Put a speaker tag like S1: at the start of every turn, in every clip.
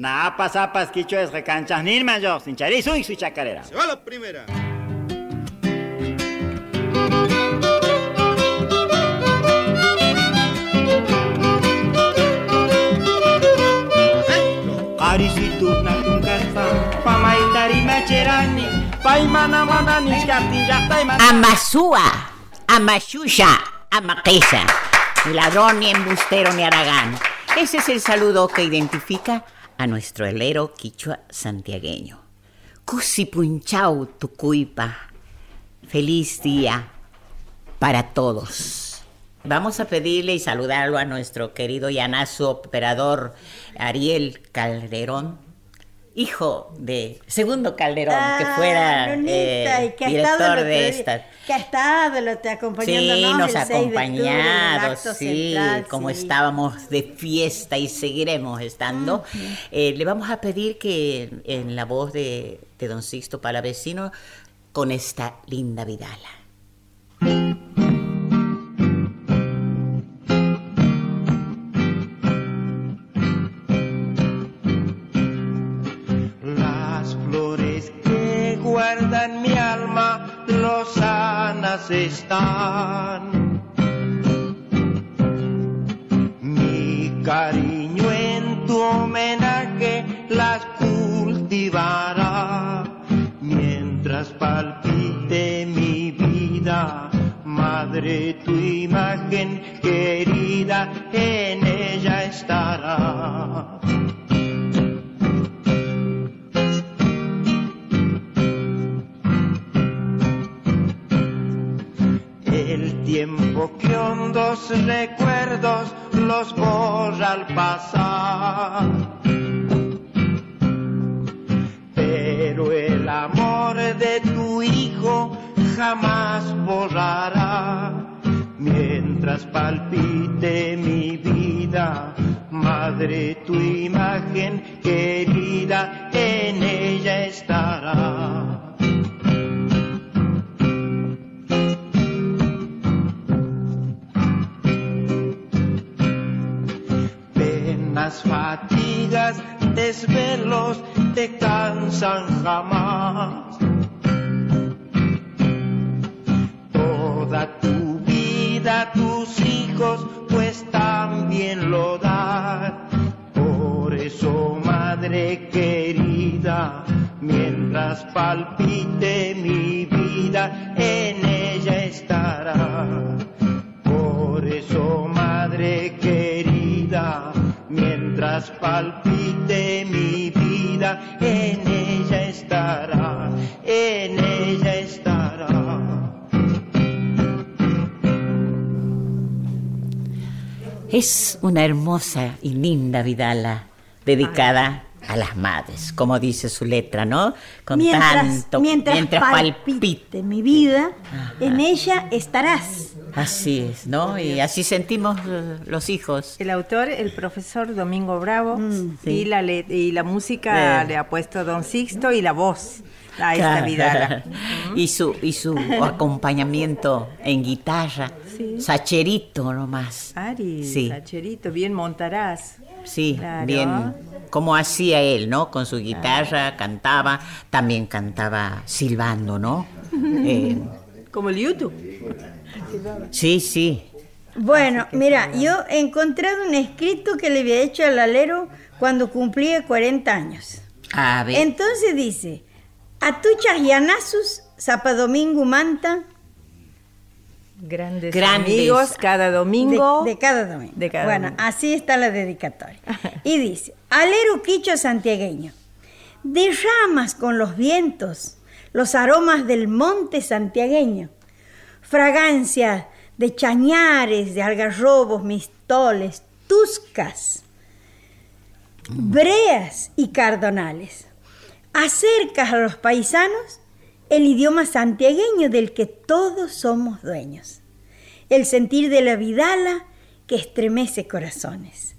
S1: Napas, apas, quicho es recanchas, ni mayor, sin charizo y su chacarera.
S2: Se va la primera.
S1: Qarisitu natunkarpa, pamaitari macherani, paimana mana nishkaptin llaqtayman.
S3: Amasúa, Amashusha, Amaquesa. Ni ladrón, ni embustero, ni aragán. Ese es el saludo que identifica a nuestro helero quichua santiagueño. Cusipunchau tucuipa. Feliz día para todos. Vamos a pedirle y saludarlo a nuestro querido llanazo operador Ariel Calderón, hijo de Segundo Calderón, que
S4: Ah,
S3: fuera eh,
S4: que
S3: director de
S4: día-
S3: esta.
S4: Que ha estado lo te acompañándonos
S3: Sí, nos ha
S4: 6 de octubre en el
S3: acompañado, sí,
S4: central,
S3: como
S4: sí.
S3: estábamos de fiesta y seguiremos estando. Eh, le vamos a pedir que en la voz de, de don Sixto Palavecino, con esta linda vidala.
S5: Están. Mi cariño en tu homenaje las cultivará. Mientras palpite mi vida, madre tu imagen querida en hondos recuerdos los borra al pasar. Pero el amor de tu hijo jamás borrará. Mientras palpite mi vida, madre tu imagen querida desvelos te cansan jamás. Toda tu vida, tus hijos, pues también lo dan. Por eso, madre querida, mientras palpite mi vida, en ella estará. Por eso, madre querida, mientras palpite
S3: Es una hermosa y linda vidala dedicada a las madres, como dice su letra, ¿no? Con
S4: mientras,
S3: tanto
S4: mientras, palpite mi vida, en ella estarás.
S3: Así es, ¿no? Y así sentimos eh, los hijos.
S6: El autor, el profesor Domingo Bravo,
S3: sí.
S6: y, la le- y la música
S3: Eh.
S6: le ha puesto Don Sixto y la voz a esta vidala.
S3: y su y su acompañamiento en guitarra, sacherito nomás.
S6: Ari,
S3: Sí.
S6: Sacherito, bien montarás.
S3: Sí,
S6: Claro.
S3: bien como hacía él, ¿no? Con su guitarra cantaba, también cantaba silbando, ¿no? Eh,
S6: Como el YouTube.
S3: sí, sí.
S4: Bueno, mira, yo he encontrado un escrito que le había hecho al alero cuando cumplía 40 años.
S3: A ver.
S4: Entonces dice, Atuchas Yanasus, Zapa Domingo Manta,
S6: Grandes,
S3: Grandes.
S6: amigos cada domingo.
S4: de, de cada domingo.
S6: De cada
S4: bueno,
S6: domingo.
S4: así está la dedicatoria. Y dice, alero quicho santiagueño, derramas con los vientos los aromas del monte santiagueño, fragancia de chañares, de algarrobos, mistoles, tuscas, breas y cardonales. Acercas a los paisanos el idioma santiagueño del que todos somos dueños. El sentir de la vidala que estremece corazones.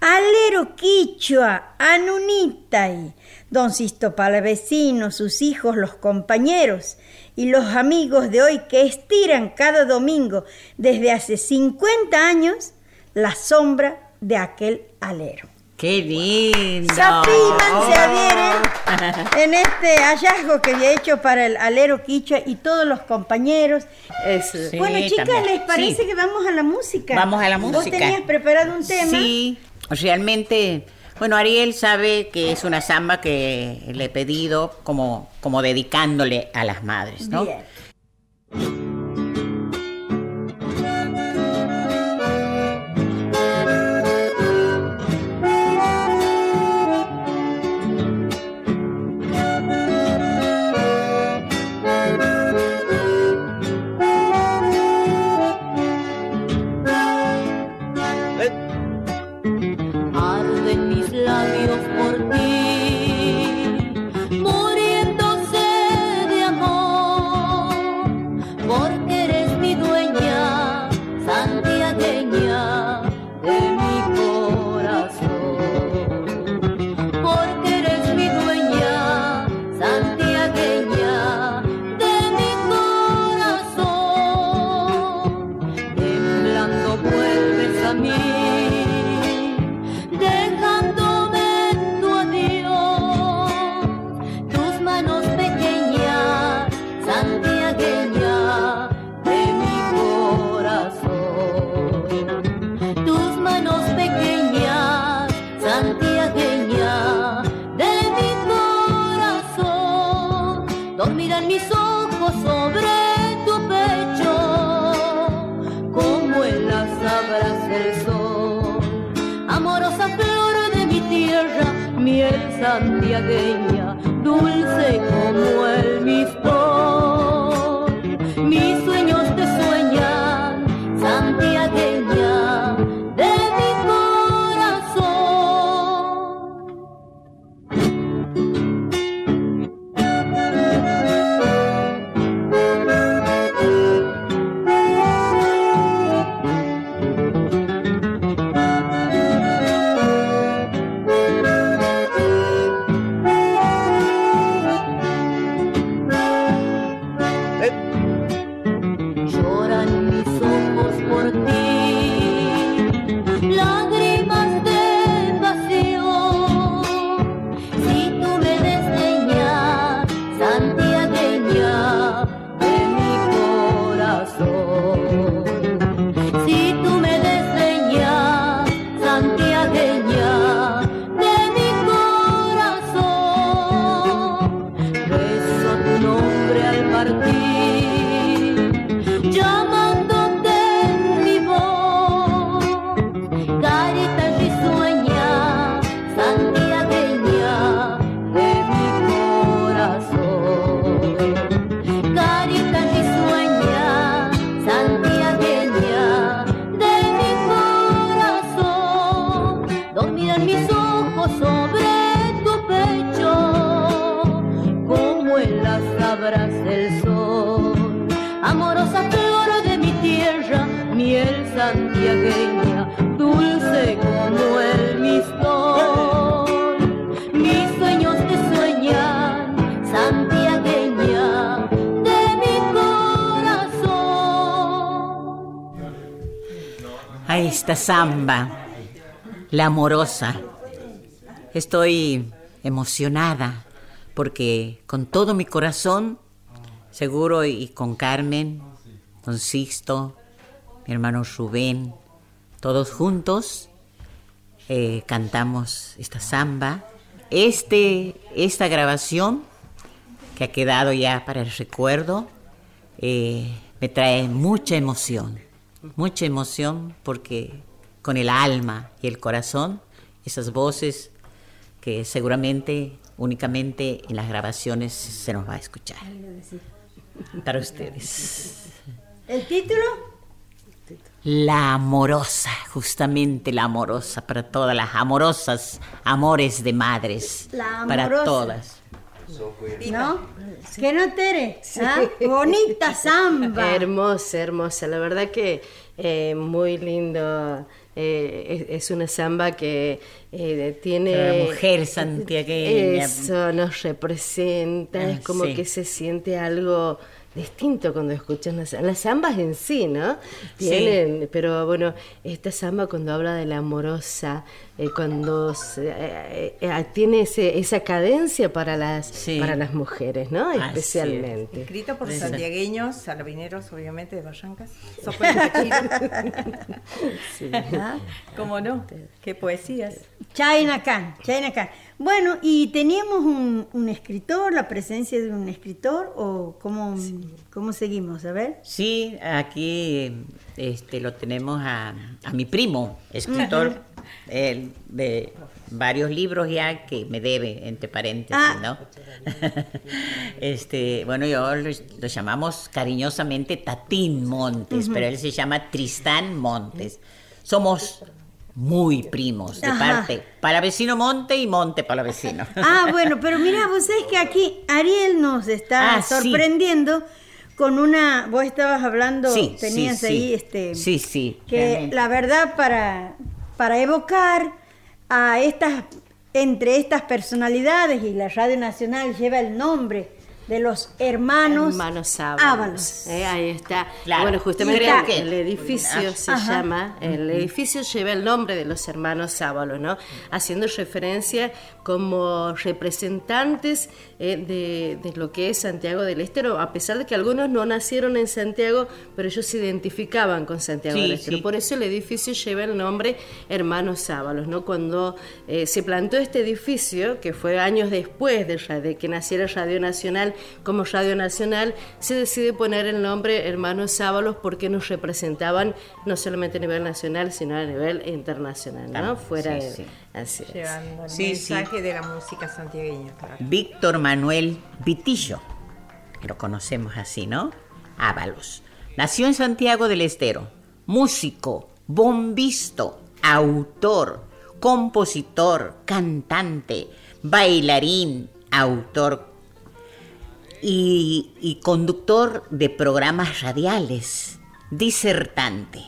S4: Alero Quichua, Anunitay, Don Sisto Palavecino, sus hijos, los compañeros y los amigos de hoy que estiran cada domingo desde hace 50 años la sombra de aquel alero.
S3: ¡Qué lindo!
S4: Sapiman se adhieren en este hallazgo que había hecho para el alero quichua y todos los compañeros.
S3: Sí,
S4: bueno, chicas,
S3: también.
S4: ¿les parece
S3: Sí.
S4: que vamos a la música?
S3: Vamos a la
S4: Vos
S3: música.
S4: tenías preparado un tema.
S3: Sí, realmente, bueno, Ariel sabe que es una samba que le he pedido como, como dedicándole a las madres, ¿no?
S4: Bien.
S2: Como en sol. Amorosa flor de mi tierra, miel santiagueña, dulce como el en las abras del sol. Amorosa flor de mi tierra, miel santiagueña, dulce como el mistol. Mis sueños te sueñan, santiagueña de mi corazón.
S3: A esta samba, la amorosa. Estoy emocionada porque con todo mi corazón, seguro y con Carmen, con Sixto, mi hermano Rubén, todos juntos eh, cantamos esta samba. Este, esta grabación que ha quedado ya para el recuerdo eh, me trae mucha emoción, mucha emoción porque con el alma y el corazón, esas voces que seguramente únicamente en las grabaciones se nos va a escuchar. Para ustedes.
S4: ¿El título?
S3: La amorosa, justamente la amorosa, para todas las amorosas, amores de madres,
S4: La
S3: para
S4: amorosa.
S3: todas.
S4: ¿No? ¿Qué no, Tere? ¿Ah? Bonita samba.
S7: Hermosa, hermosa. La verdad que eh, muy lindo. Eh, es, es una samba que eh, tiene...
S3: La mujer santiagueña.
S7: Eso nos representa.
S3: Ah,
S7: es como
S3: sí.
S7: que se siente algo distinto cuando escuchas las, las zambas en sí, ¿no?
S3: Sí.
S7: Tienen, pero bueno, esta samba cuando habla de la amorosa, eh, cuando se- eh, eh, tiene ese- esa cadencia para las,
S3: Sí.
S7: para las mujeres, ¿no?
S3: Así es.
S7: Especialmente.
S6: Escrito por
S3: Esa.
S6: santiagueños, salabineros, obviamente, de Barrancas.
S4: Ah,
S6: ¿Cómo no? Qué poesías.
S4: China Khan, China Khan. Bueno, ¿y teníamos un, un escritor, la presencia de un escritor o cómo, cómo seguimos? A ver.
S3: Sí, aquí este, lo tenemos a, a mi primo, escritor de varios libros ya que me debe, entre paréntesis,
S4: Ah.
S3: ¿no? este, bueno, yo lo, lo llamamos cariñosamente Tatín Montes, pero él se llama Tristán Montes. Somos muy primos, de
S4: Ajá.
S3: parte para vecino Monte y Monte para vecino.
S4: Ah, bueno, pero mira, vos sabés que aquí Ariel nos está
S3: Ah, sí.
S4: sorprendiendo con una. Vos estabas hablando,
S3: Sí,
S4: tenías
S3: sí,
S4: ahí este.
S3: Sí, sí,
S4: Que
S3: realmente.
S4: la verdad, para, para evocar a estas. Entre estas personalidades, y la Radio Nacional lleva el nombre de los hermanos,
S7: Hermanos Ábalos.
S4: Ábalos.
S7: Eh, ahí está.
S3: Claro.
S7: Bueno, justamente
S3: que-
S7: el edificio se
S4: Ajá.
S7: llama, el edificio lleva el nombre de los hermanos Ábalos, ¿no? Haciendo referencia como representantes eh, de, de lo que es Santiago del Estero, a pesar de que algunos no nacieron en Santiago, pero ellos se identificaban con Santiago
S3: Sí,
S7: del Estero.
S3: sí.
S7: Por eso el edificio lleva el nombre Hermanos Ábalos, ¿no? Cuando eh, se plantó este edificio, que fue años después de, que naciera Radio Nacional como Radio Nacional, se decide poner el nombre Hermanos Ábalos porque nos representaban no solamente a nivel nacional, sino a nivel internacional, ¿no? Fuera
S3: sí,
S7: de...
S3: sí.
S7: Así es.
S6: Llevando el
S3: Sí, sí.
S6: mensaje de la música santiagueña, claro.
S3: Víctor Manuel Vitillo, lo conocemos así, ¿no? Ábalos. Nació en Santiago del Estero, músico, bombisto, autor, compositor, cantante, bailarín, autor y, y conductor de programas radiales, disertante.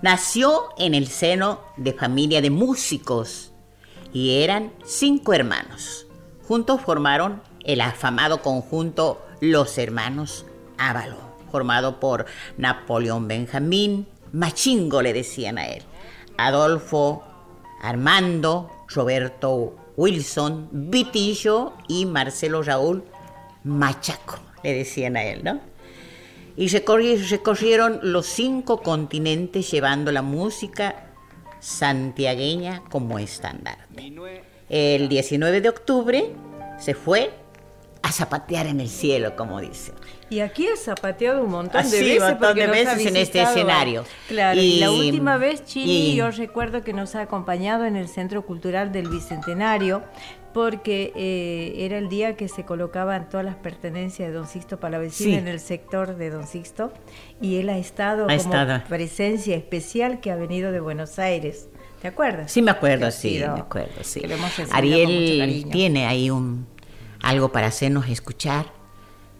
S3: Nació en el seno de familia de músicos y eran cinco hermanos. Juntos formaron el afamado conjunto Los Hermanos Ávalo, formado por Napoleón Benjamín, Machingo le decían a él, Adolfo Armando, Roberto Wilson, Vitillo y Marcelo Raúl Machaco, le decían a él, ¿no? Y recorri- recorrieron los cinco continentes llevando la música santiagueña como estandarte. El 19 de octubre se fue a zapatear en el cielo, como dice.
S6: Y aquí ha zapateado un montón
S3: Ah,
S6: de veces.
S3: montón de veces en este escenario.
S6: Claro, y, la última vez Chini,
S3: y-
S6: yo recuerdo que nos ha acompañado en el Centro Cultural del Bicentenario, porque eh, era el día que se colocaban todas las pertenencias de Don Sixto Palavecino
S3: Sí.
S6: en el sector de Don Sixto, y él ha estado
S3: Ha
S6: como
S3: estado.
S6: presencia especial que ha venido de Buenos Aires. ¿Te acuerdas?
S3: Sí, me acuerdo, sí,
S6: sido-
S3: me acuerdo, sí. Ariel tiene ahí un algo para hacernos escuchar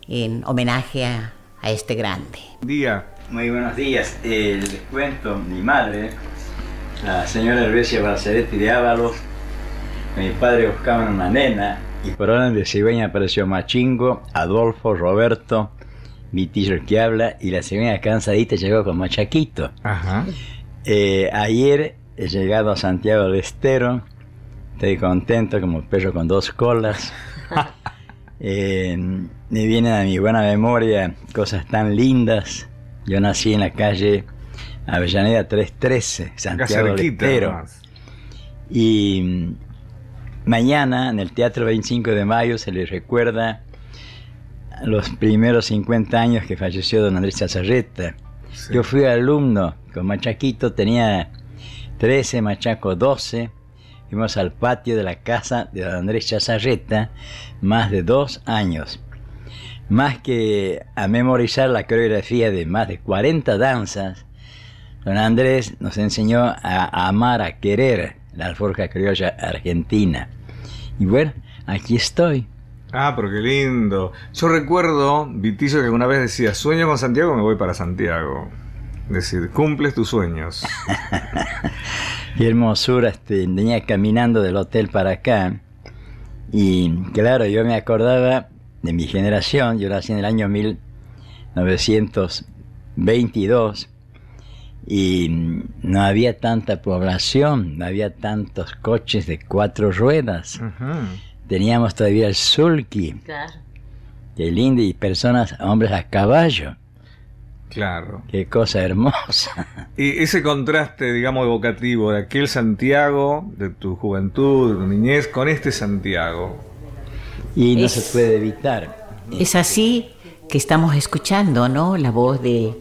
S3: en homenaje a, a este grande.
S8: Día.
S9: Muy buenos días. Eh, les cuento, mi madre, la señora Herbesia Barceretti de Ábalos, mi padre buscaban una nena y por orden de cigüeña apareció Machingo, Adolfo, Roberto, Vitillo el que habla y la cigüeña cansadita llegó con Machaquito.
S8: Ajá.
S9: Eh, ayer he llegado a Santiago del Estero, estoy contento como perro con dos colas. Eh, me vienen a mi buena memoria cosas tan lindas. Yo nací en la calle Avellaneda 313,
S8: Acá
S9: Santiago del Estero. Y mañana en el Teatro 25 de Mayo se le recuerda los primeros 50 años que falleció don Andrés Chazarreta.
S8: Sí.
S9: Yo fui alumno con Machaquito, tenía 13, Machaco 12. Fuimos al patio de la casa de don Andrés Chazarreta más de dos años. Más que a memorizar la coreografía de más de 40 danzas, don Andrés nos enseñó a, a amar, a querer la alforja criolla argentina. Y bueno, aquí estoy.
S8: Ah, pero qué lindo. Yo recuerdo, Vitillo, que alguna vez decía, sueño con Santiago, me voy para Santiago. Es decir, cumples tus sueños.
S9: Qué hermosura, este, venía caminando del hotel para acá. Y claro, yo me acordaba de mi generación, yo nací en el año 1922. Y no había tanta población, no había tantos coches de cuatro ruedas. Teníamos todavía el sulky,
S7: Claro.
S9: qué lindo, y personas, hombres a caballo.
S10: Claro.
S9: Qué cosa hermosa.
S10: Y ese contraste, digamos, evocativo de aquel Santiago, de tu juventud, de tu niñez, con este Santiago.
S9: Y no
S3: Es-
S9: se puede evitar.
S3: Es así que estamos escuchando, ¿no? La voz de,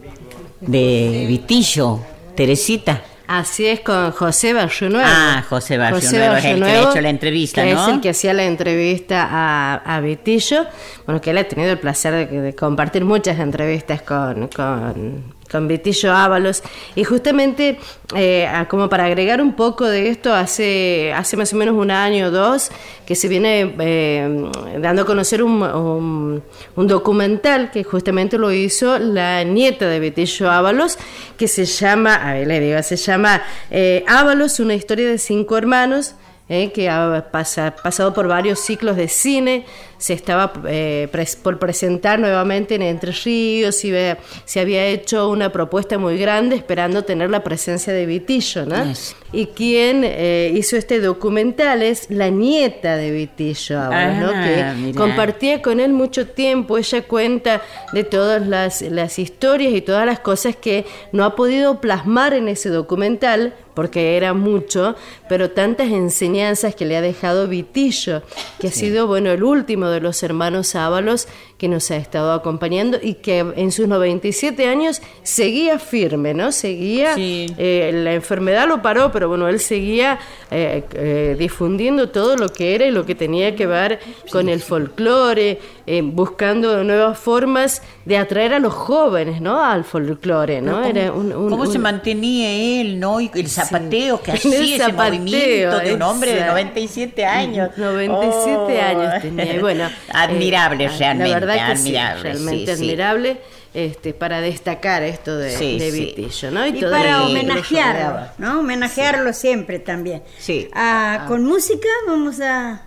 S3: de Vitillo, Teresita.
S7: Así es con José Barrio Nuevo.
S3: Ah, José Barrio Nuevo es el que le ha hecho la entrevista,
S7: que
S3: ¿no?
S7: Es el que hacía la entrevista a, a Vitillo. Bueno, que él ha tenido el placer de, de compartir muchas entrevistas con, con, con Vitillo Ábalos. Y justamente, eh, como para agregar un poco de esto, hace, hace más o menos un año o dos que se viene eh, dando a conocer un, un- un documental que justamente lo hizo la nieta de Vitillo Ábalos, que se llama, a ver, le digo, se llama eh, Ábalos, una historia de cinco hermanos eh, que ha pasa- pasado por varios ciclos de cine, se estaba eh, pres- por presentar nuevamente en Entre Ríos, y ve- se había hecho una propuesta muy grande esperando tener la presencia de Vitillo, ¿no?
S3: Yes.
S7: Y quien eh, hizo este documental es la nieta de Vitillo, ahora, ¿no?
S3: Ah,
S7: Que
S3: mirá.
S7: compartía con él mucho tiempo, ella cuenta de todas las, las historias y todas las cosas que no ha podido plasmar en ese documental, porque era mucho, pero tantas enseñanzas que le ha dejado Vitillo, que ha sido, bueno, el último de los hermanos Ábalos que nos ha estado acompañando y que en sus 97 años seguía firme, ¿no? Seguía,
S3: Sí.
S7: eh, la enfermedad lo paró, pero bueno, él seguía eh, eh, difundiendo todo lo que era y lo que tenía que ver con el folclore, buscando nuevas formas de atraer a los jóvenes, ¿no? Al folclore, ¿no?
S3: ¿Cómo,
S7: Era un- un-
S3: cómo se mantenía él, no? Y el zapateo que hacía,
S7: el
S3: ese
S7: zapateo,
S3: movimiento de un hombre de
S7: exacto.
S3: 97 años.
S7: 97
S3: Oh.
S7: años tenía. Y bueno,
S3: admirable
S7: eh,
S3: realmente,
S7: La verdad que
S3: admirable,
S7: sí, realmente
S3: sí, sí.
S7: admirable. Este, para destacar esto de,
S3: Sí,
S7: de
S3: sí.
S7: Vitillo, ¿no?
S4: Y
S7: todo
S4: para homenajearlo. ¿no? Homenajearlo siempre también.
S3: Sí.
S4: Ah, Con música vamos a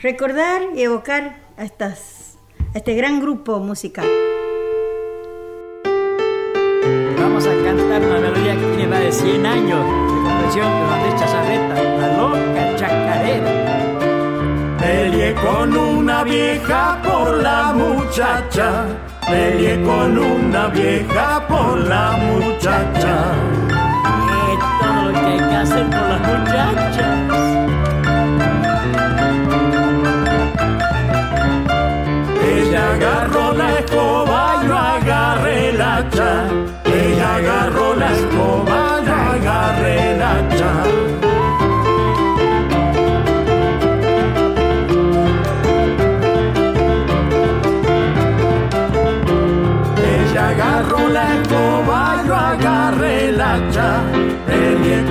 S4: recordar y evocar a, estas, a este gran grupo musical.
S11: Vamos a cantar una melodía que tiene más de 100 años de Andrés Chazarreta, la loca chacarera.
S12: Peleé con una vieja por la muchacha. Peleé con una vieja por la muchacha.
S11: Es todo lo que hay que hacer por las muchachas.
S12: Ella agarró la escoba, yo agarré el hacha.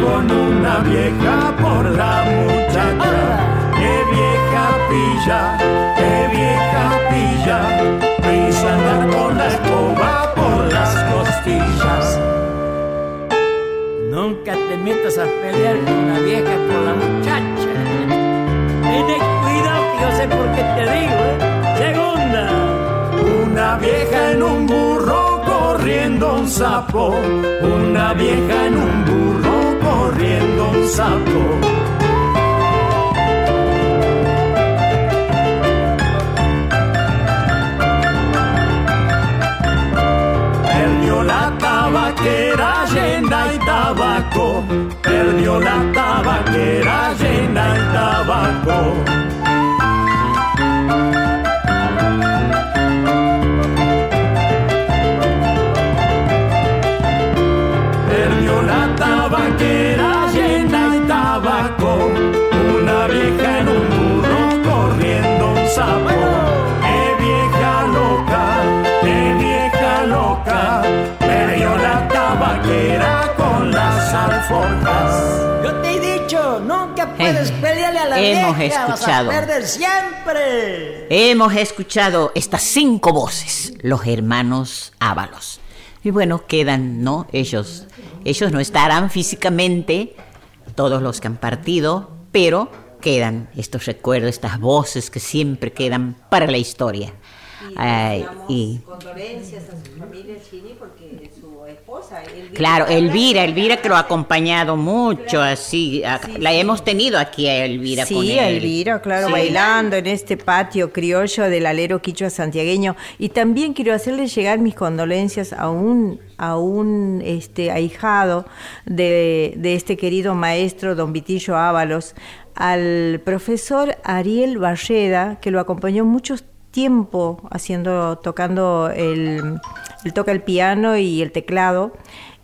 S12: Con una vieja por la muchacha. ¡Qué vieja pilla! ¡Qué vieja pilla! Hizo andar con la escoba por las costillas.
S11: Nunca te metas a pelear con una vieja por la muchacha. Ten cuidado que yo sé por qué te digo, ¿eh? Segunda.
S12: Una vieja en un burro corriendo un sapo. Una vieja en un burro corriendo un Perdió la tabaquera llena y tabaco. Perdió la tabaquera llena y tabaco.
S3: Eh,
S11: pelearle a la
S3: hemos
S11: vieja,
S3: escuchado.
S11: vas a perder siempre.
S3: Hemos escuchado estas cinco voces, los hermanos Ábalos. Y bueno, quedan, ¿no? Ellos, ellos no estarán físicamente, todos los que han partido, pero quedan estos recuerdos, estas voces que siempre quedan para la historia. Ay, y
S6: Condolencias a su familia Chini porque esposa esposa. Elvira
S3: Claro. Elvira, Elvira que lo ha acompañado mucho, así. a- la hemos tenido aquí a Elvira con
S6: Sí,
S3: él.
S6: Elvira, claro,
S3: Sí.
S6: bailando en este patio criollo del alero quichua santiagueño. Y también quiero hacerle llegar mis condolencias a un, a un este, ahijado de, de este querido maestro, don Vitillo Ábalos, al profesor Ariel Barreda, que lo acompañó mucho tiempo haciendo, tocando el, él toca el piano y el teclado,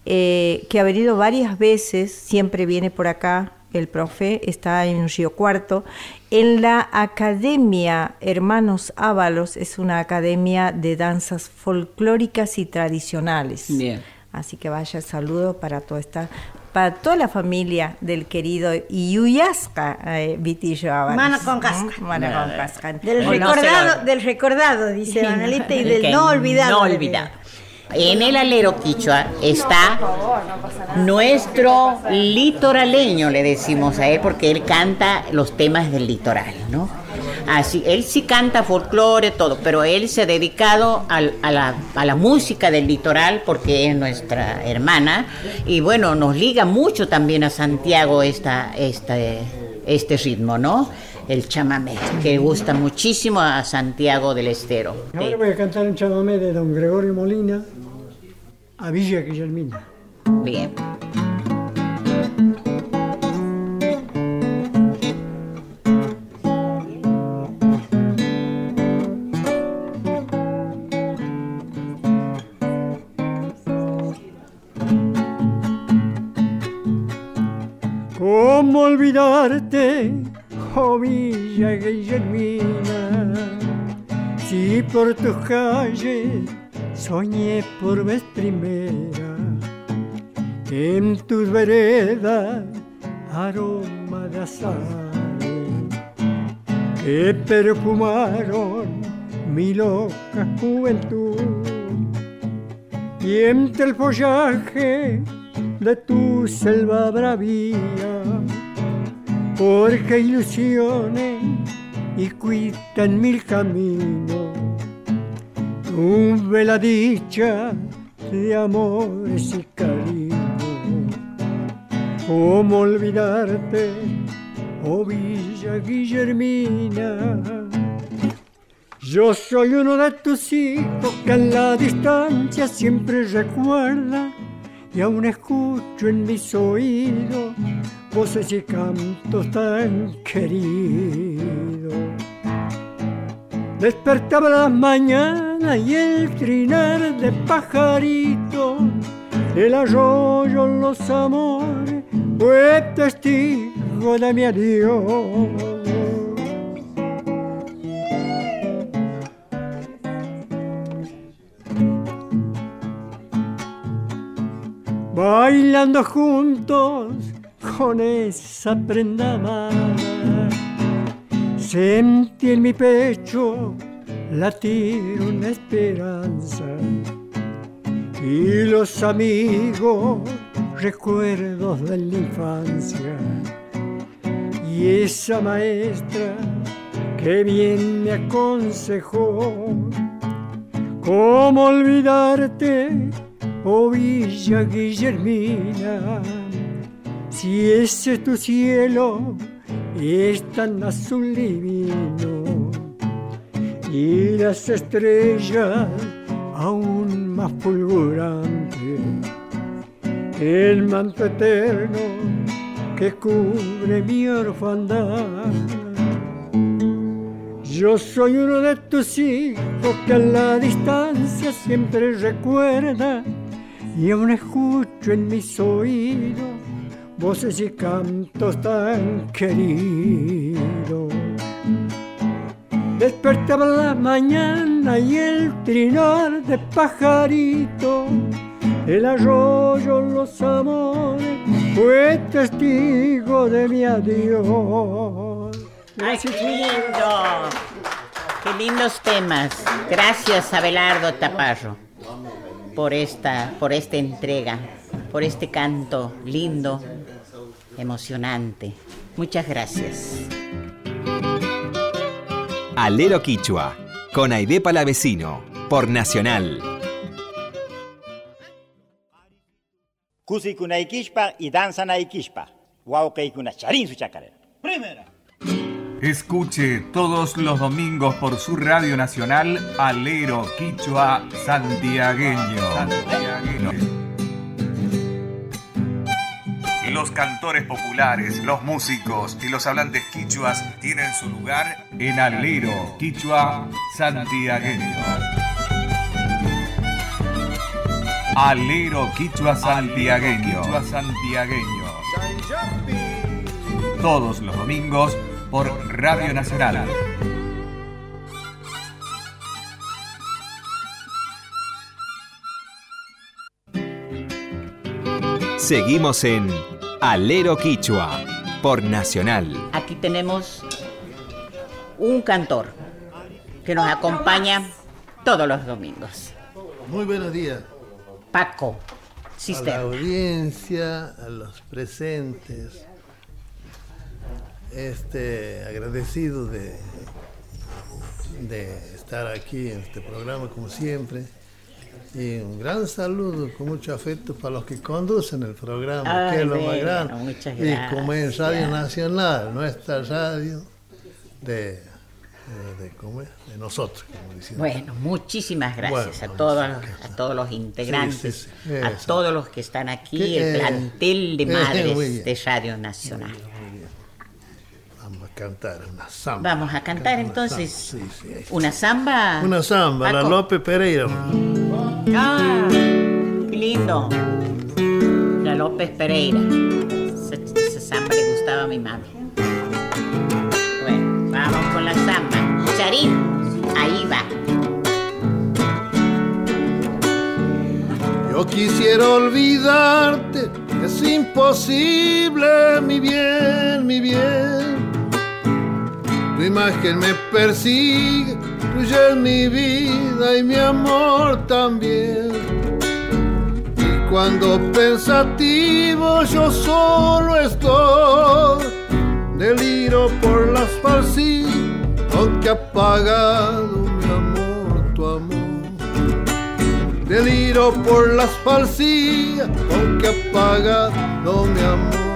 S6: eh, que ha venido varias veces, siempre viene por acá, el profe está en Río Cuarto, en la Academia Hermanos Ábalos, es una academia de danzas folclóricas y tradicionales.
S3: Bien.
S6: Así que vaya el saludo para toda esta, para toda la familia del querido Iyuyasca eh, Vitillo Ábalos.
S4: Mano con casca.
S6: Mm, Mano con casca.
S4: Del
S3: no
S4: recordado, del recordado, dice Manolita, y del no olvidado.
S3: No olvidado. En el alero quichua está nuestro litoraleño, le decimos a él, porque él canta los temas del litoral, ¿no? Así, él sí canta folclore, todo, pero él se ha dedicado a, la, a la música del litoral porque es nuestra hermana y bueno, nos liga mucho también a Santiago esta, este, este ritmo, ¿no? El chamamé, que gusta muchísimo a Santiago del Estero.
S13: Ahora voy a cantar un chamamé de don Gregorio Molina a Villa Guillermina.
S3: Bien.
S13: ¿Cómo olvidarte, oh Villa Guillermina? Si por tus calles soñé por vez primera, en tus veredas aroma de azares que perfumaron mi loca juventud y entre el follaje de tu selva bravía, porque ilusiones y cuitan mil caminos, tuve la dicha de amores y cariño. ¿Cómo olvidarte, oh Villa Guillermina? Yo soy uno de tus hijos que en la distancia siempre recuerda y aún escucho en mis oídos voces y cantos tan queridos. Despertaba la mañana y el trinar de pajarito, el arroyo, los amores, fue testigo de mi adiós. bailando juntos con esa prenda amada. Sentí en mi pecho latir una esperanza. Y los amigos recuerdos de la infancia. Y esa maestra que bien me aconsejó cómo olvidarte oh Villa Guillermina, si ese es tu cielo es tan azul divino y las estrellas aún más fulgurantes, el manto eterno que cubre mi orfandad. Yo soy uno de tus hijos que a la distancia siempre recuerda y aún escucho en mis oídos voces y cantos tan queridos. Despertaba la mañana y el trinar de pajarito, el arroyo, los amores, fue testigo de mi adiós.
S3: ¡Ay, qué lindo! ¡Qué lindos temas! Gracias, Abelardo Taparro, por esta, por esta entrega, por este canto lindo, emocionante. Muchas gracias.
S14: Alero Quichua, con Aide Palavecino, por Nacional
S1: Kusikunaikishpa y danzanaikishpa. Waukeikuna charin su chacarera.
S15: Primera.
S10: Escuche todos los domingos por su radio nacional Alero Quichua Santiagueño. Los cantores populares, los músicos y los hablantes quichuas tienen su lugar en Alero Quichua Santiagueño. Alero Quichua Santiagueño. Quichua Santiagueño. Todos los domingos por Radio Nacional.
S14: Seguimos en Alero Quichua por Nacional.
S3: Aquí tenemos un cantor que nos acompaña todos los domingos.
S16: Muy buenos días.
S3: Paco,
S16: A la
S3: cisterna.
S16: audiencia, a los presentes. Este, agradecido de, de estar aquí en este programa como siempre. Y un gran saludo con mucho afecto para los que conducen el programa,
S3: Ay,
S16: que es lo más grande. Y como en Radio. Nacional, nuestra radio de, de, ¿cómo es? de nosotros. como.
S3: Bueno, muchísimas gracias
S16: Bueno,
S3: a todos, a todos los integrantes,
S16: Sí, sí, sí,
S3: a todos los que están aquí, el
S16: eh,
S3: plantel de
S16: eh,
S3: madres de Radio Nacional.
S16: Cantar una samba.
S3: Vamos a cantar entonces
S16: samba, sí, sí,
S3: una samba.
S16: Una samba, la. López Pereira.
S3: Ah, qué lindo. La López Pereira. Esa, esa samba le gustaba a mi mami. Bueno, vamos con la samba. Charín, ahí va.
S16: Yo quisiera olvidarte, es imposible, mi bien, mi bien. Tu imagen me persigue, tuya es mi vida y mi amor también. Y cuando pensativo yo solo estoy, deliro por las falsías, aunque apagado mi amor, tu amor. Deliro por las falsías, aunque apagado mi amor,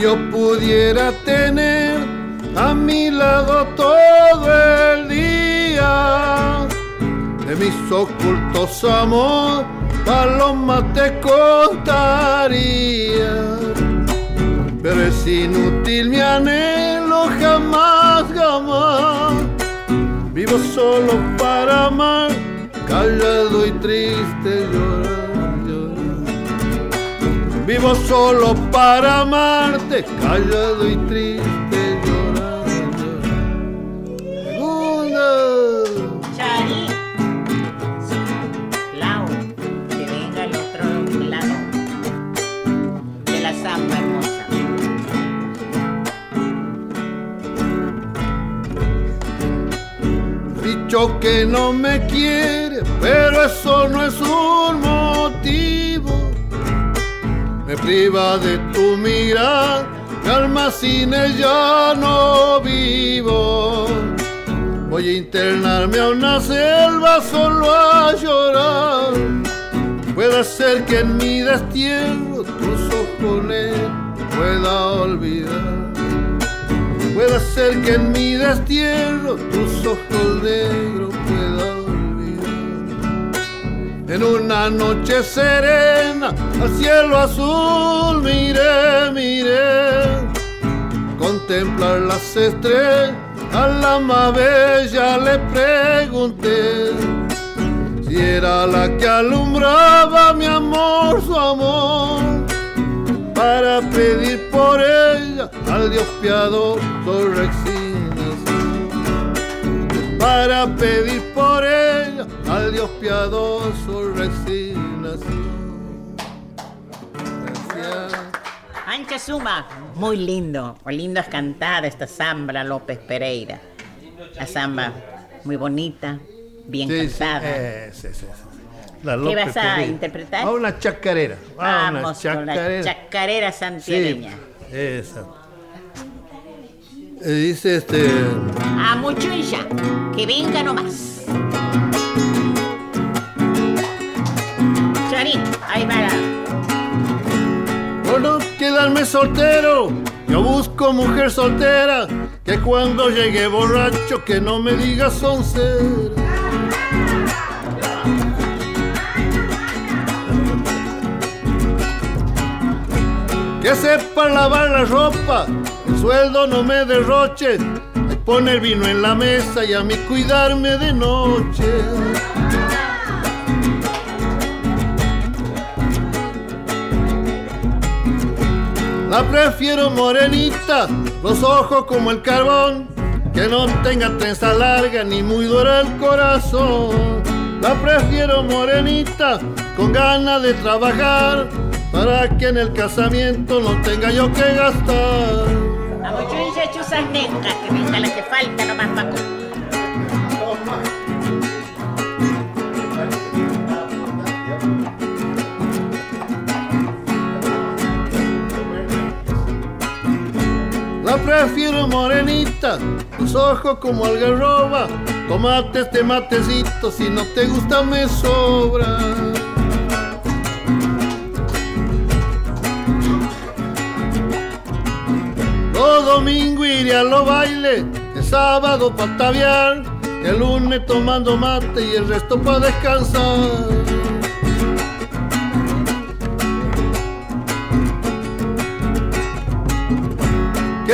S16: yo pudiera tener a mi lado todo el día, de mis ocultos amor, paloma te contaría. Pero es inútil mi anhelo, jamás, jamás. Vivo solo para amar, callado y triste llorar. Vivo solo para amarte, callado y triste llorar, llorar. Segunda.
S3: Charín. Lau, que venga el otro lado de la samba hermosa.
S16: Dicho que no me quiere, pero eso no es un motivo. Me priva de tu mirar, mi alma sin ella no vivo. Voy a internarme a una selva solo a llorar. Puede ser que en mi destierro tus ojos negros pueda olvidar. Puede ser que en mi destierro tus ojos negros pueda olvidar. En una noche serena, al cielo azul miré, miré. Contemplar las estrellas, a la más bella le pregunté. Si era la que alumbraba mi amor, su amor para pedir por ella al Dios piadoso resignación. Para pedir por ella al Dios piadoso resignación. Gracias.
S3: Ancha Suma, muy lindo, muy lindo es cantada esta samba la López Pereira. La samba muy bonita, bien
S16: Sí,
S3: cantada.
S16: eh, sí, sí, sí. La
S3: ¿Qué vas a
S16: Pereira.
S3: interpretar?
S16: A una chacarera. a una
S3: Vamos con la
S16: chacarera.
S3: chacarera santiagueña.
S16: Esa. Eh, dice este.
S3: A Muchuncha, que venga nomás. Marín, ahí.
S16: Por no quedarme soltero, yo busco mujer soltera, que cuando llegue borracho que no me diga soncera. Que sepa lavar la ropa, el sueldo no me derroche, poner vino en la mesa y a mí cuidarme de noche. La prefiero morenita, los ojos como el carbón, que no tenga trenza larga ni muy dura el corazón. La prefiero morenita, con ganas de trabajar, para que en el casamiento no tenga yo que gastar. Prefiero morenita, los ojos como algarroba. Tomate este matecito, si no te gusta me sobra. Los domingos iré a los bailes, el sábado pa' tabiar, el lunes tomando mate y el resto pa' descansar.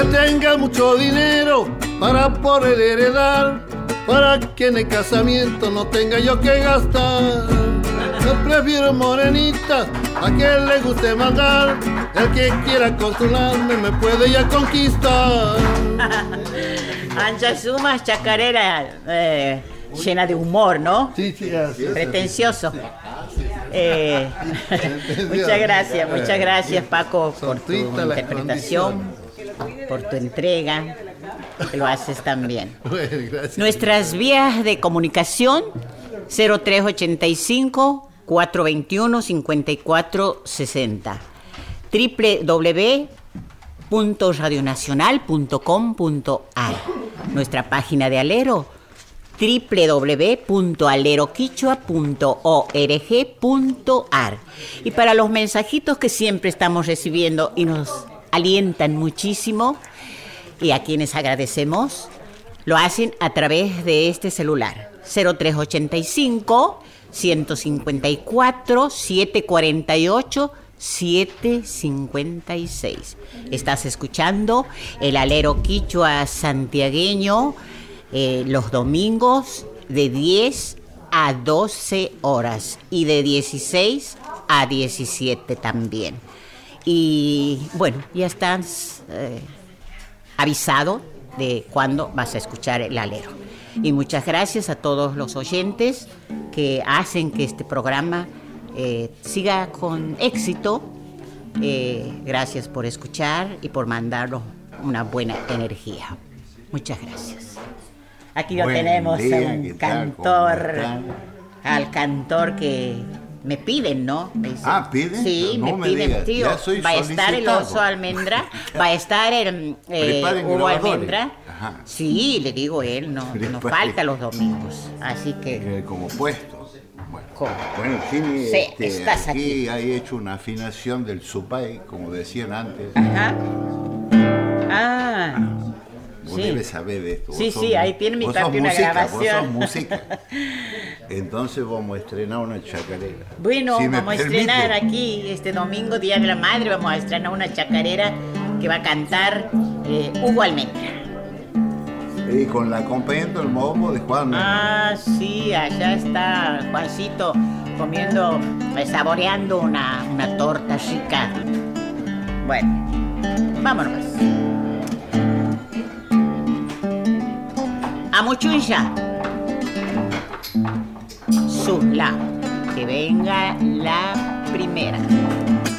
S16: Que tenga mucho dinero para poder heredar, para que en el casamiento no tenga yo que gastar. Yo prefiero morenita, a quien le guste mandar, el que quiera consolarme me puede ya conquistar.
S3: Ancha Sumas, chacarera eh, llena de humor, ¿no?
S16: Sí, sí, así es.
S3: Pretencioso. Eh, muchas gracias, muchas gracias Paco por tu interpretación, por tu entrega, que lo haces también.
S16: Bueno, gracias.
S3: Nuestras vías de comunicación 0385 421 5460 www.radionacional.com.ar Nuestra página de Alero www.aleroquichua.org.ar Y para los mensajitos que siempre estamos recibiendo y nos alientan muchísimo y a quienes agradecemos, lo hacen a través de este celular 0385 154 748 756. Estás escuchando el alero quichua santiagueño eh, los domingos de 10 a 12 horas y de 16 a 17 también. Y bueno, ya estás eh, avisado de cuándo vas a escuchar el alero. Y muchas gracias a todos los oyentes que hacen que este programa eh, siga con éxito. Eh, gracias por escuchar y por mandarnos una buena energía. Muchas gracias. Aquí lo
S15: Buen
S3: tenemos
S15: día,
S3: a
S15: ¿qué
S3: un
S15: tal? ¿Cómo
S3: cantor, al cantor que me piden, ¿no? Me dicen-
S15: Ah, ¿piden?
S3: Sí,
S15: No
S3: me
S15: me
S3: piden,
S15: digas,
S3: tío. va a estar el oso almendra, va a estar el eh, almendra.
S15: Ajá.
S3: Sí, le digo él, no, nos
S15: Preparen.
S3: falta los domingos. Así que.
S15: Eh, como puestos. Bueno,
S3: ¿Cómo?
S15: bueno Jimmy,
S3: Sí,
S15: este,
S3: estás
S15: aquí hay hecho una afinación del supay, como decían antes.
S3: Ajá. Ah.
S15: Vos
S3: sí.
S15: debes saber de esto. vos
S3: Sí,
S15: sos-
S3: sí, ahí tiene mi
S15: vos sos
S3: papi una
S15: música,
S3: grabación.
S15: Vos sos música. Entonces vamos a estrenar una chacarera.
S3: Bueno,
S15: Si
S3: vamos a estrenar aquí este domingo, Día de la Madre, vamos a estrenar una chacarera que va a cantar eh, Hugo Almendra.
S15: Y con la acompañamiento del mobo de Juan.
S3: Ah, sí, allá está Juancito comiendo, eh, saboreando una, una torta rica. Bueno, vámonos. A Muchuncha. Su la. Que venga la primera.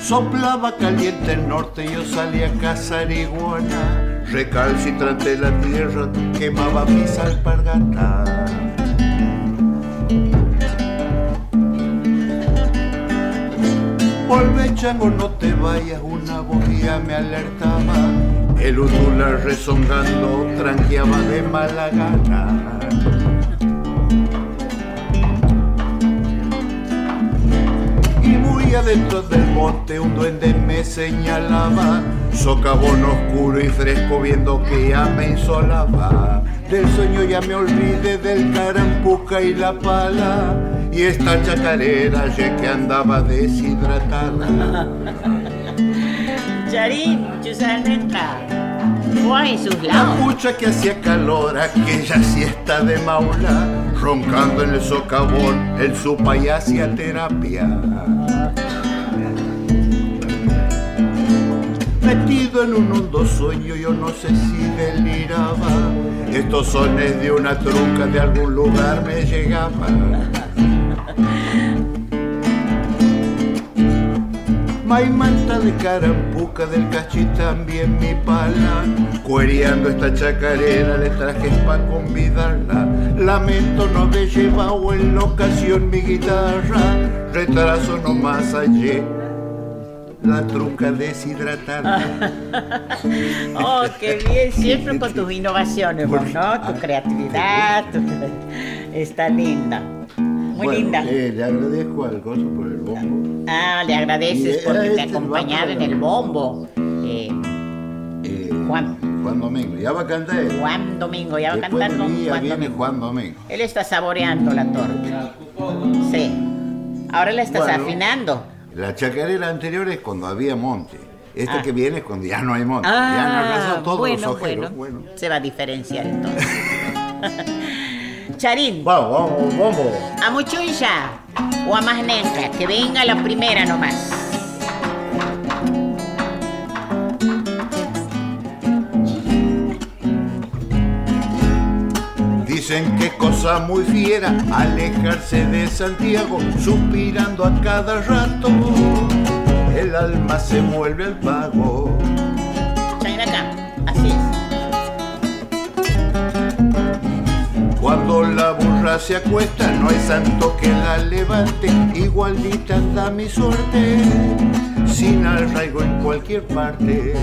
S15: Soplaba caliente el norte, yo salí a cazar iguana. Recalcitrante la tierra, quemaba mis alpargatas. Vuelve chango, no te vayas, una ya me alertaba. El udula rezongando tranqueaba de mala gana. Y adentro del monte un duende me señalaba, socavón oscuro y fresco viendo que ya me insolaba. Del sueño ya me olvidé del carampuca y la pala, y esta chacarera ya que andaba deshidratada.
S3: Charín, Chusaneta. Guay, sus
S15: pucha que hacía calor, aquella siesta de maula, roncando en el socavón, el supa y terapia. Metido en un hondo sueño, yo no sé si deliraba. Estos sones de una truca de algún lugar me llegaban. Maimanta de carampuca del cachi también mi pala. Cuereando esta chacarera le traje pa' convidarla. Lamento no haber llevado en la ocasión mi guitarra. Retraso nomás ayer. La truca deshidratada.
S3: Oh, qué bien, siempre con tus innovaciones, vos, ¿no? Tu creatividad, tu- está linda. Muy
S15: Bueno,
S3: linda.
S15: eh, le agradezco al gozo por el bombo.
S3: Ah, le agradeces porque
S15: era
S3: te
S15: este
S3: acompañaba en el bombo. Eh, Juan.
S15: Juan Domingo. Ya va a cantar él.
S3: Juan Domingo, ya va a cantar con Juan
S15: viene
S3: Domingo.
S15: Juan Domingo.
S3: Él está saboreando la torta. Sí. Ahora la estás
S15: Bueno.
S3: afinando.
S15: La chacarera anterior es cuando había monte. Esta
S3: Ah.
S15: que viene es cuando ya no hay monte. ya han arrasado
S3: Ah,
S15: todos
S3: bueno,
S15: los ojeros.
S3: bueno. Se va a diferenciar entonces. Charín.
S15: Vamos, vamos, vamos.
S3: A Muchuncha o a Masnenca, que venga la primera nomás.
S15: Dicen que cosa muy fiera alejarse de Santiago, suspirando a cada rato. El alma se vuelve al pago. Cuando la burra se acuesta, no hay santo que la levante. Igualita anda mi suerte, sin arraigo en cualquier parte.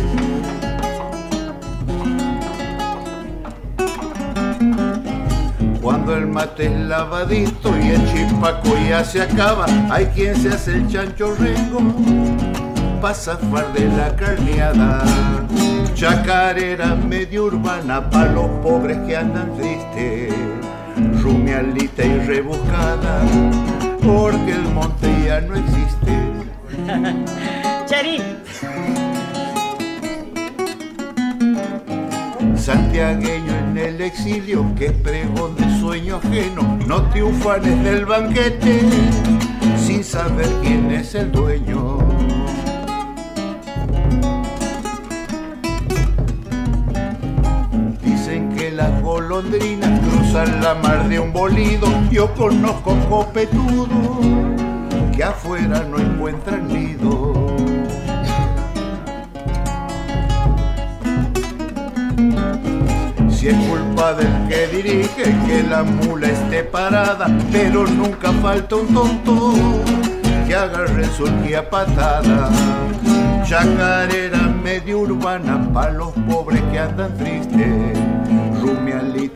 S15: Cuando el mate es lavadito y el chipaco ya se acaba, hay quien se hace el chancho rengo, pasa zafar de la carneada. Chacarera medio urbana pa' los pobres que andan tristes, rumialita y rebuscada, porque el monte ya no existe.
S3: Charín.
S15: Santiagueño en el exilio, que es pregón de sueño ajeno, no te ufanes del banquete, sin saber quién es el dueño. Cruzan la mar de un bolido, yo conozco copetudo, que afuera no encuentran nido. Si es culpa del que dirige que la mula esté parada, pero nunca falta un tonto que agarre su guía patada. Chacarera medio urbana pa' los pobres que andan tristes,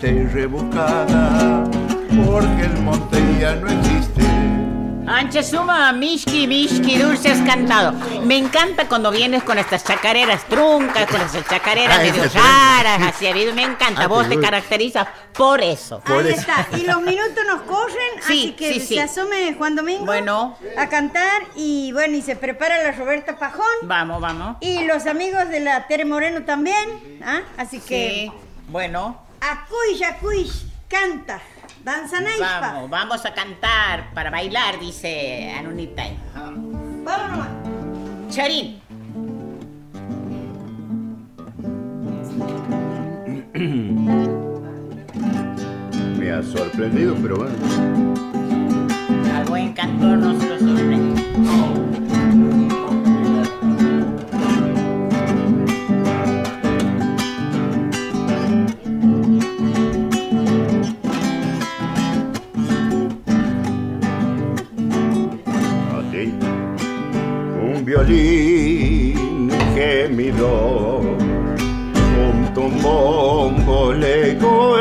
S15: rumialita y rebuscada, porque el monte ya no existe.
S3: Anche suma, Mishki, Mishki, dulce has cantado. Me encanta cuando vienes con estas chacareras truncas, con estas chacareras
S4: Ah,
S3: medio raras, así habido. Me encanta.
S4: Ah,
S3: Vos te caracterizas por eso.
S4: Ahí está. Y los minutos nos corren,
S3: Sí,
S4: así que
S3: sí, sí.
S4: se asome Juan Domingo
S3: Bueno.
S4: a cantar y bueno, y se prepara la Roberta Pajón.
S3: Vamos, vamos.
S4: Y los amigos de la Tere Moreno también, ¿ah? Así que
S3: Sí, bueno.
S4: Acuy, Yacuy, canta, danza naispa.
S3: Vamos, vamos a cantar para bailar, dice Anunita.
S4: Vamos nomás.
S3: Charín.
S15: Me ha sorprendido, pero bueno.
S3: Al buen cantor no se lo sorprende.
S15: Violín gemido un bombo legüero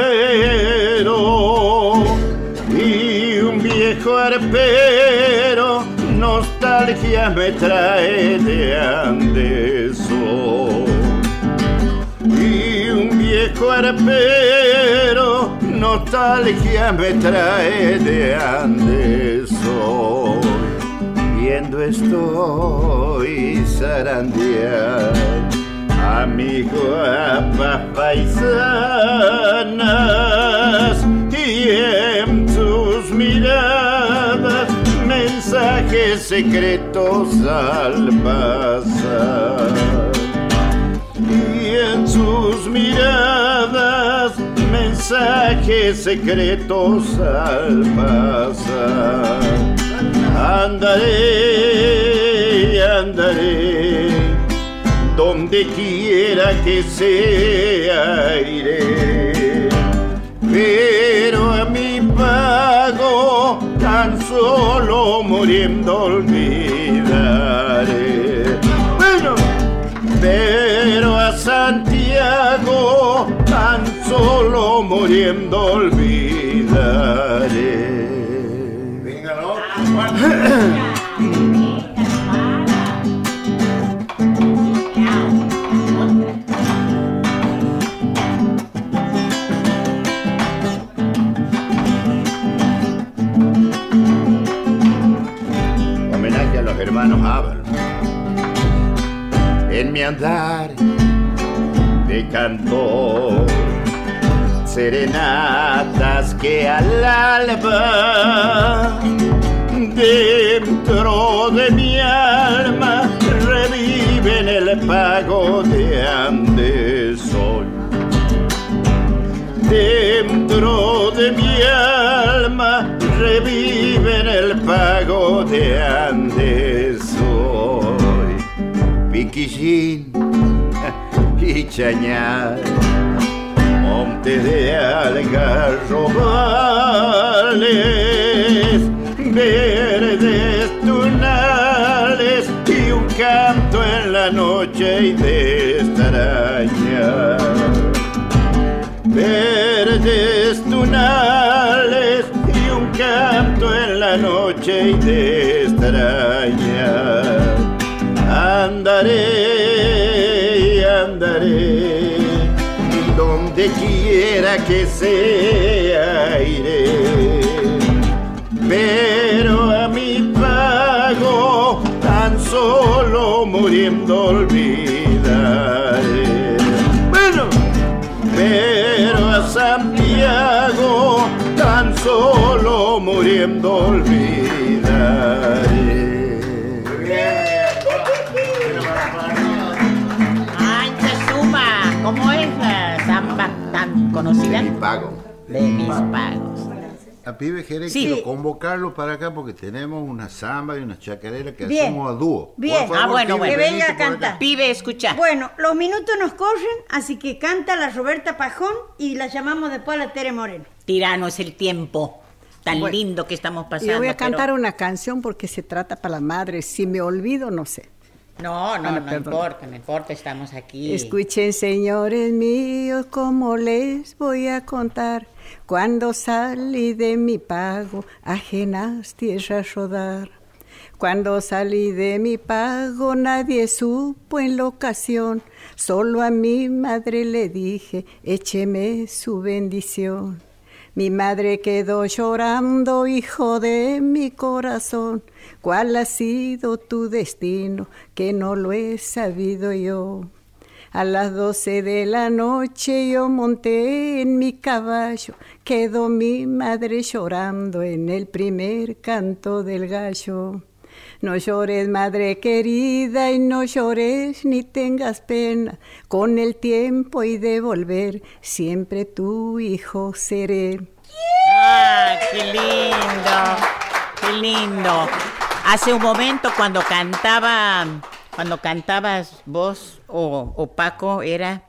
S15: y un viejo arpero nostalgia me trae de Andeso. Y un viejo arpero, nostalgia me trae de Andeso. Viendo estoy zarandear. Amigo a paisanas y en tus miradas mensajes secretos al pasar. Y en sus miradas mensajes secretos al pasar andaré andaré donde quiera que sea iré, pero a mi pago tan solo muriendo olvidaré. Bueno, pero a Santiago tan solo muriendo olvidaré. Homenaje a los hermanos Ábalos. En mi andar de cantor, serenatas que al alba dentro de mi alma reviven el pago de Andesoy. Dentro de mi alma reviven el pago de Andesoy. Piquillín y Chañar, monte de algarrobales, verdes tunales y un canto en la noche y de extrañar. Verdes tunales y un canto en la noche y de extrañar. Andaré, andaré, y donde quiera que sea iré. Pero a mi pago tan solo muriendo olvidaré. Bueno, pero a Santiago tan solo muriendo olvidaré.
S3: ¿cómo es la samba tan conocida?
S17: Mi pago.
S3: De mis pagos.
S17: A Pibe Jerez
S3: Sí.
S17: quiero convocarlo para acá porque tenemos una samba y una chacarera que
S4: Bien.
S17: hacemos a dúo.
S4: Bien.
S17: Favor,
S3: Ah, bueno,
S17: Pibe,
S3: bueno.
S4: Que venga a cantar.
S3: Pibe, escucha.
S4: Bueno, los minutos nos corren, así que canta la Roberta Pajón y la llamamos después a la Tere Moreno.
S3: Tirano es el tiempo tan
S18: Bueno,
S3: lindo que estamos pasando.
S18: Yo voy a
S3: pero-
S18: cantar una canción porque se trata para la madre. Si me olvido, no sé.
S3: No, no,
S18: Ah,
S3: no
S18: perdón.
S3: importa, no importa, estamos aquí.
S18: Escuchen, señores míos, cómo les voy a contar. Cuando salí de mi pago, ajenas tierras rodar. Cuando salí de mi pago, nadie supo en la ocasión. Solo a mi madre le dije, écheme su bendición. Mi madre quedó llorando, hijo de mi corazón. ¿Cuál ha sido tu destino? Que no lo he sabido yo. A las doce de la noche yo monté en mi caballo, quedó mi madre llorando en el primer canto del gallo. No llores, madre querida, y no llores ni tengas pena. Con el tiempo y de volver, siempre tu hijo seré.
S3: ¡Ah, qué lindo! ¡Qué lindo! Hace un momento cuando cantaba, cuando cantabas vos o, o Paco era,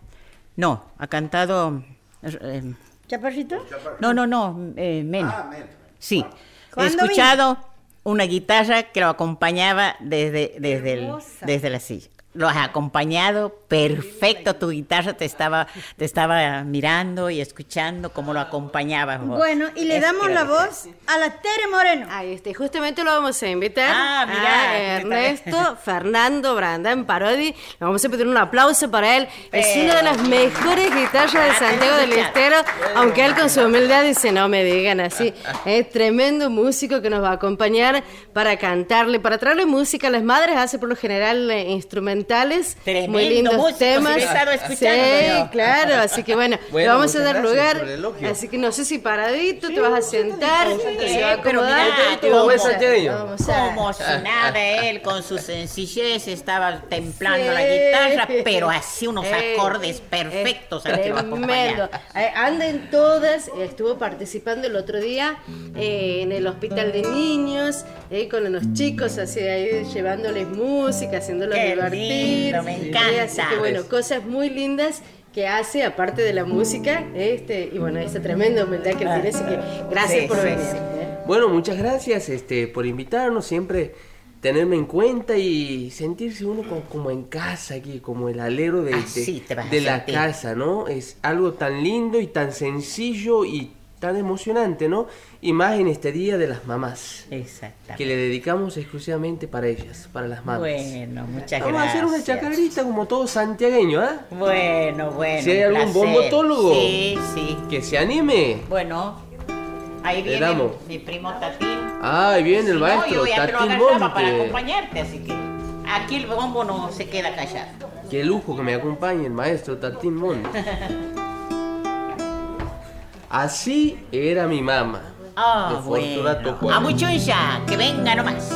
S3: no, ha cantado, eh,
S4: ¿Chaparrito?
S3: no, no, no, eh, Mena.
S17: Ah,
S3: Sí, he
S4: ¿Cuándo
S3: escuchado una guitarra que lo acompañaba desde, desde, el- desde la silla. Lo has acompañado perfecto. Tu guitarra te estaba, te estaba mirando y escuchando cómo lo acompañabas. vos.
S4: Bueno, y le
S3: Es
S4: damos la voz a la Tere Moreno.
S7: Ahí está, justamente lo vamos a invitar
S3: Ah, mirá,
S7: a Ernesto Fernando Brandán Parodi. Le vamos a pedir un aplauso para él. Es una de las mejores guitarras de Santiago del Estero, aunque él con su humildad dice, no me digan así. Es tremendo músico que nos va a acompañar para cantarle, para traerle música a las madres, hace por lo general eh, instrumentales,
S3: Tremendo
S7: muy lindos
S3: músico, si
S7: temas.
S3: estado escuchando
S7: sí,
S3: yo.
S7: claro, así que bueno,
S19: Bueno,
S7: le vamos a dar
S19: gracias
S7: lugar. Así que no sé si paradito te vas a sentar, se va a
S3: pero
S7: acomodar.
S3: mirá,
S7: y vamos
S19: buen
S7: a-
S19: santiagueño.
S7: vamos a-
S3: Como si nada, él con su sencillez estaba templando
S7: Sí.
S3: la guitarra, pero así unos
S7: Eh,
S3: acordes perfectos al que.
S7: Eh, Anda en todas, estuvo participando el otro día eh, en el hospital de niños, eh, con los chicos, así ahí llevándoles música, haciéndolos divertir.
S3: Lindo, me encanta.
S7: así que bueno, cosas muy lindas que hace aparte de la música, este, y bueno, esa tremenda humildad que tiene, así que gracias
S3: Sí,
S7: por
S3: sí,
S7: venir.
S3: sí.
S7: eh.
S19: Bueno, muchas gracias este, por invitarnos, siempre tenerme en cuenta y sentirse uno co- como, en casa aquí, como el alero de, de- de la casa, ¿no? Es algo tan lindo y tan sencillo y tan emocionante, ¿no? Y más en este día de las mamás,
S3: Exactamente.
S19: que le dedicamos exclusivamente para ellas, para las mamás.
S3: Bueno, muchas
S19: Vamos a hacer una
S3: gracias.
S19: chacarita como todo santiagueño, ¿ah?
S3: Bueno, bueno.
S19: Si hay algún bombotólogo
S3: Sí, sí.
S19: que se anime.
S3: Bueno, ahí viene
S19: damos.
S3: mi primo Tatín.
S19: Ay, viene el
S3: Si no,
S19: maestro
S3: yo ya te lo
S19: Tatín
S3: para acompañarte, así que aquí el bombo no se queda callado.
S19: Qué lujo que me acompañe el maestro Tatín Monte. Así era mi mamá.
S3: Ah,
S19: de Fortunato
S3: bueno.
S19: Juárez.
S3: A muchuncha, que venga nomás.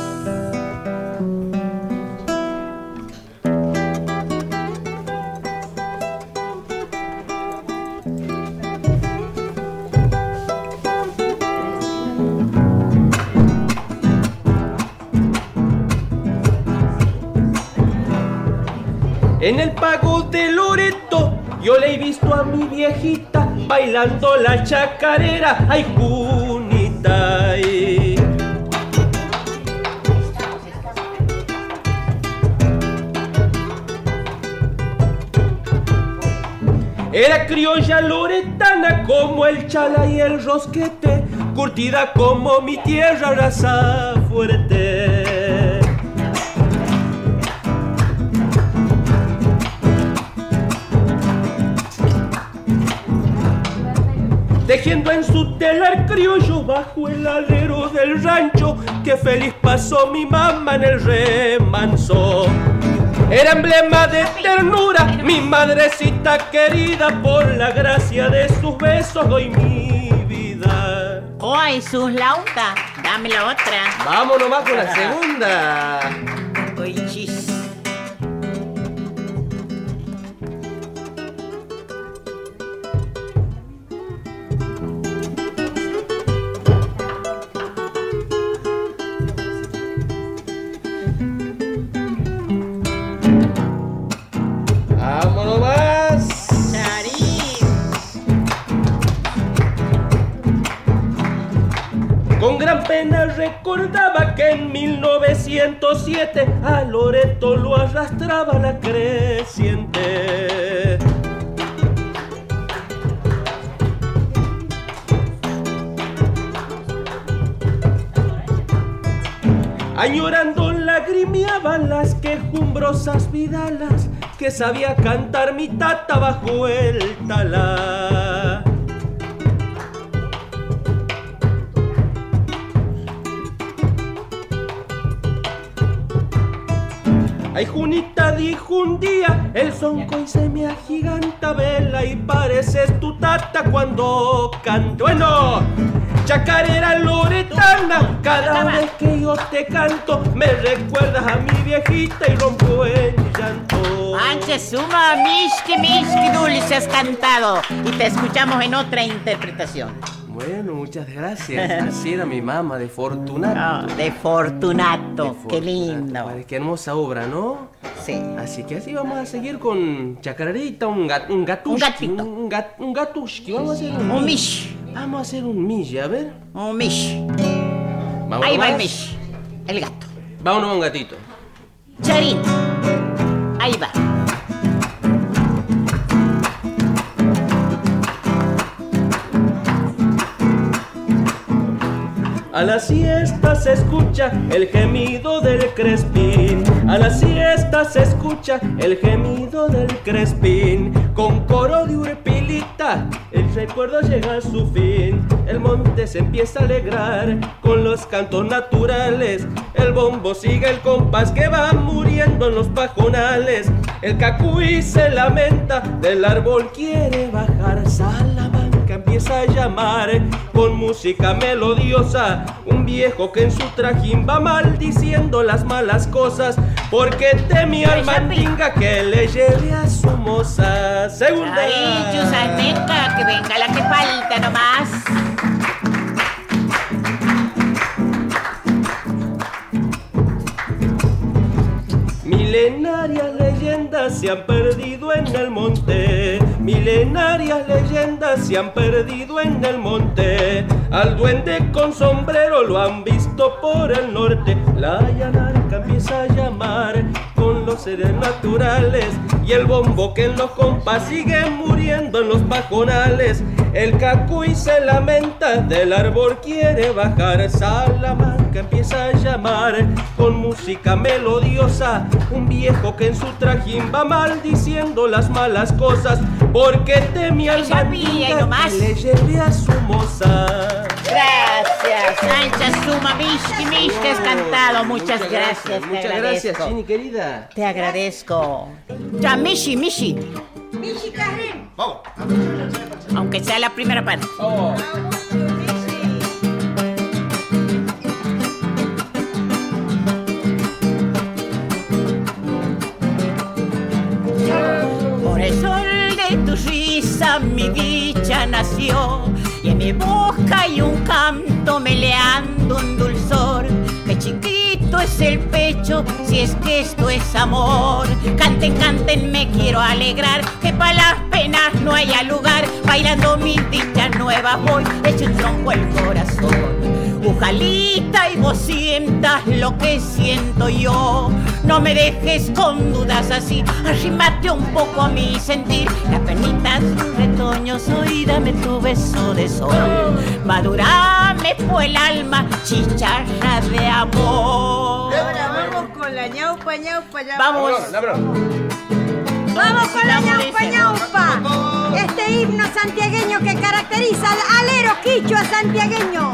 S19: En el pago de Loreto yo le he visto a mi viejita bailando la chacarera. Ay, Junita. Era criolla loretana como el chala y el rosquete, curtida como mi tierra raza fuerte. tejiendo en su telar criollo bajo el alero del rancho, que feliz pasó mi mamá en el remanso. Era emblema de ternura, mi madrecita querida, por la gracia de sus besos doy mi vida.
S3: ¡Ay, sus lauta! Dame la otra.
S19: Vamos nomás con la segunda. Recordaba que en 1907 a Loreto lo arrastraba la creciente. Añorando lagrimeaban las quejumbrosas vidalas que sabía cantar mi tata bajo el talá. Ay, Junita dijo un día, el sonco y se me agiganta vela y pareces tu tata cuando canto. Bueno, chacarera loretana, cada vez que yo te canto, me recuerdas a mi viejita y rompo el llanto.
S3: Anche suma, Mishki, Mishki, dulce has cantado. Y te escuchamos en otra interpretación.
S19: Bueno, muchas gracias. Así era mi mamá de Fortunato.
S3: de Fortunato, qué lindo.
S19: Padre, Qué hermosa obra, ¿no?
S3: Sí.
S19: Así que así vamos a seguir con Chacarerita, un, gat, un gatushki. Un gatito. Un, gat, un gatushki. Vamos a hacer un,
S3: Un mish.
S19: Vamos a hacer un mish, a ver.
S3: Un mish.
S19: Vamos
S3: Ahí va el mish. El gato.
S19: Vámonos un gatito.
S3: Charín. Ahí Ahí va.
S19: A la siesta se escucha el gemido del crespín. A la siesta se escucha el gemido del crespín. Con coro de urpilita, el recuerdo llega a su fin. El monte se empieza a alegrar con los cantos naturales. El bombo sigue el compás que va muriendo en los pajonales. El cacuy se lamenta, del árbol quiere bajar. Salamanca empieza a llamar con música melodiosa. Un viejo que en su trajín va maldiciendo las malas cosas porque teme al mandinga que le lleve a su moza. Segunda.
S3: Ay, Chusaneca, que venga la que falta nomás.
S19: Milenarias leyendas se han perdido en el monte. Milenarias leyendas se han perdido en el monte. Al duende con sombrero lo han visto por el norte. La empieza a llamar con los seres naturales. Y el bombo que en los compas sigue muriendo en los pajonales. El cacuy se lamenta, del árbol quiere bajar. Salamanca empieza a llamar con música melodiosa. Un viejo que en su trajín va maldiciendo las malas cosas. Porque teme al mandinga que le lleve a su moza.
S3: Gracias, Sancha Suma, Mishki, Mishki, has cantado. Muchas gracias,
S19: Muchas gracias. Chini querida.
S3: Te agradezco. Ya, Mishi, Mishi.
S4: Michi Carrén.
S3: Aunque sea la primera parte. Por el pecho si es que esto es amor. Canten, canten, me quiero alegrar que para las penas no haya lugar. Bailando mis dichas nuevas voy, hecho un tronco el corazón. Bujalita y vos sientas lo que siento yo. No me dejes con dudas así, arrímate un poco a mi sentir. La penita un retoño soy, dame tu beso de sol. Madurame fue el alma, chicharra de amor.
S6: Ñaupa, ñaupa, ñaupa.
S3: Vamos.
S4: Vamos con la ñaupa ñaupa. Este himno santiagueño que caracteriza al alero quichua santiagueño.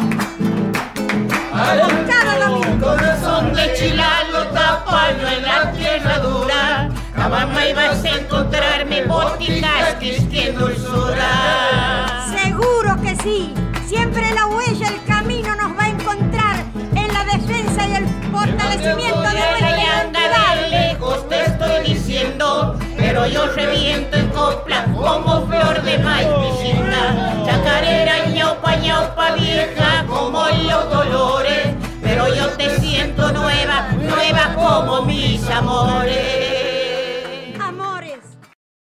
S4: Cada domingo.
S3: Corazón de chilalo tapaño en la tierra dura. La mamá ibas a encontrarme boticas quisquiendo el sudar.
S4: Seguro que sí. Siempre la huella, el camino nos va a encontrar en la defensa y el fortalecimiento de nuestra
S3: anda de pero yo reviento en copla como flor de maíz. Chacarera, ñaupa, ñaupa vieja como los dolores, pero yo te siento nueva, nueva como mis amores.